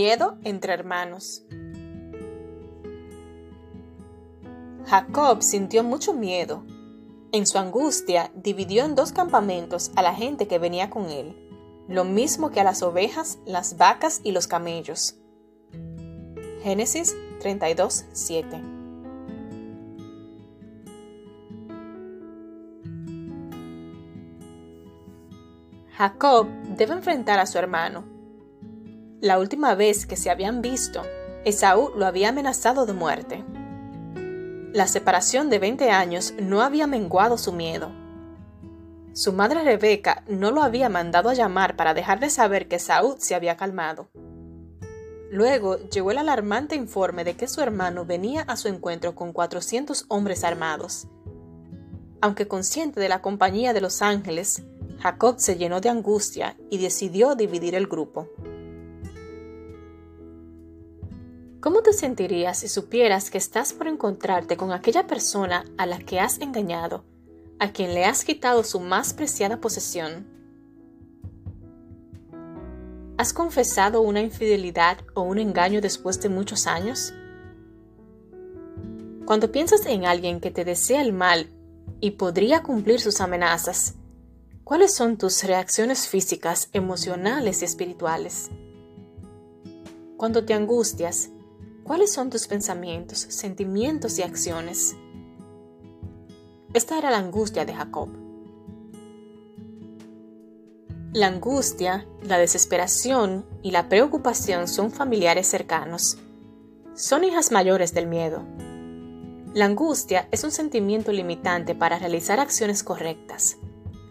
Miedo entre hermanos. Jacob sintió mucho miedo. En su angustia dividió en dos campamentos a la gente que venía con él, lo mismo que a las ovejas, las vacas y los camellos. Génesis 32, 7. Jacob debe enfrentar a su hermano. La última vez que se habían visto, Esaú lo había amenazado de muerte. La separación de 20 años no había menguado su miedo. Su madre Rebeca no lo había mandado a llamar para dejarle saber que Saúl se había calmado. Luego llegó el alarmante informe de que su hermano venía a su encuentro con 400 hombres armados. Aunque consciente de la compañía de los ángeles, Jacob se llenó de angustia y decidió dividir el grupo. ¿Cómo te sentirías si supieras que estás por encontrarte con aquella persona a la que has engañado, a quien le has quitado su más preciada posesión? ¿Has confesado una infidelidad o un engaño después de muchos años? Cuando piensas en alguien que te desea el mal y podría cumplir sus amenazas, ¿Cuáles son tus reacciones físicas, emocionales y espirituales? Cuando te angustias, ¿cuáles son tus pensamientos, sentimientos y acciones? Esta era la angustia de Jacob. La angustia, la desesperación y la preocupación son familiares cercanos. Son hijas mayores del miedo. La angustia es un sentimiento limitante para realizar acciones correctas.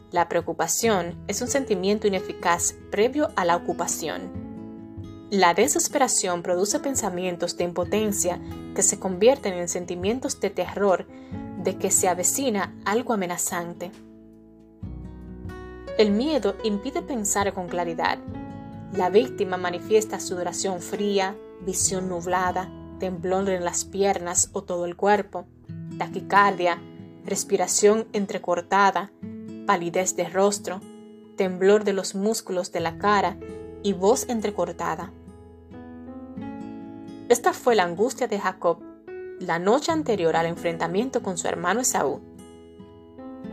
La preocupación es un sentimiento ineficaz previo a la ocupación. La desesperación produce pensamientos de impotencia que se convierten en sentimientos de terror de que se avecina algo amenazante. El miedo impide pensar con claridad. La víctima manifiesta sudoración fría, visión nublada, temblor en las piernas o todo el cuerpo, taquicardia, respiración entrecortada, palidez de rostro, temblor de los músculos de la cara y voz entrecortada. Esta fue la angustia de Jacob la noche anterior al enfrentamiento con su hermano Esaú.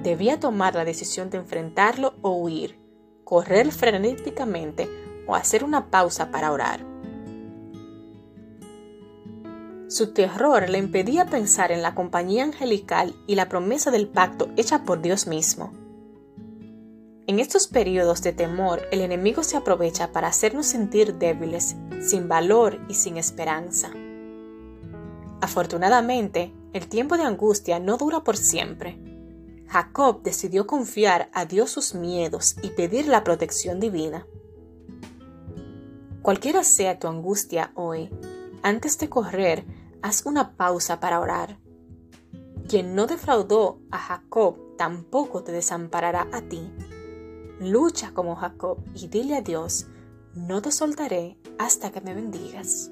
Debía tomar la decisión de enfrentarlo o huir, correr frenéticamente o hacer una pausa para orar. Su terror le impedía pensar en la compañía angelical y la promesa del pacto hecha por Dios mismo. En estos periodos de temor, el enemigo se aprovecha para hacernos sentir débiles, sin valor y sin esperanza. Afortunadamente, el tiempo de angustia no dura por siempre. Jacob decidió confiar a Dios sus miedos y pedir la protección divina. Cualquiera sea tu angustia hoy, antes de correr, haz una pausa para orar. Quien no defraudó a Jacob tampoco te desamparará a ti. Lucha como Jacob y dile a Dios, no te soltaré hasta que me bendigas.